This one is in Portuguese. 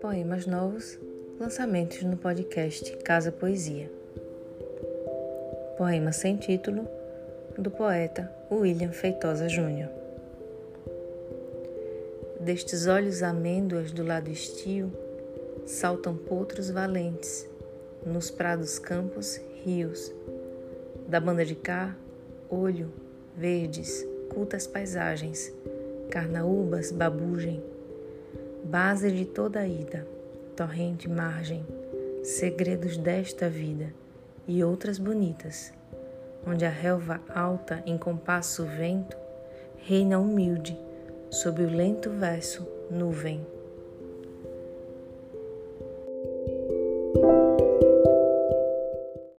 Poemas novos, lançamentos no podcast Casa Poesia. Poema sem título, do poeta William Feitosa Júnior. Destes olhos amêndoas do lado estio, saltam potros valentes, nos prados campos, rios. Da banda de cá, olho, verdes, cultas paisagens, carnaúbas babugem base de toda a ida, torrente margem, segredos desta vida e outras bonitas, onde a relva alta em compasso vento reina humilde sob o lento verso nuvem.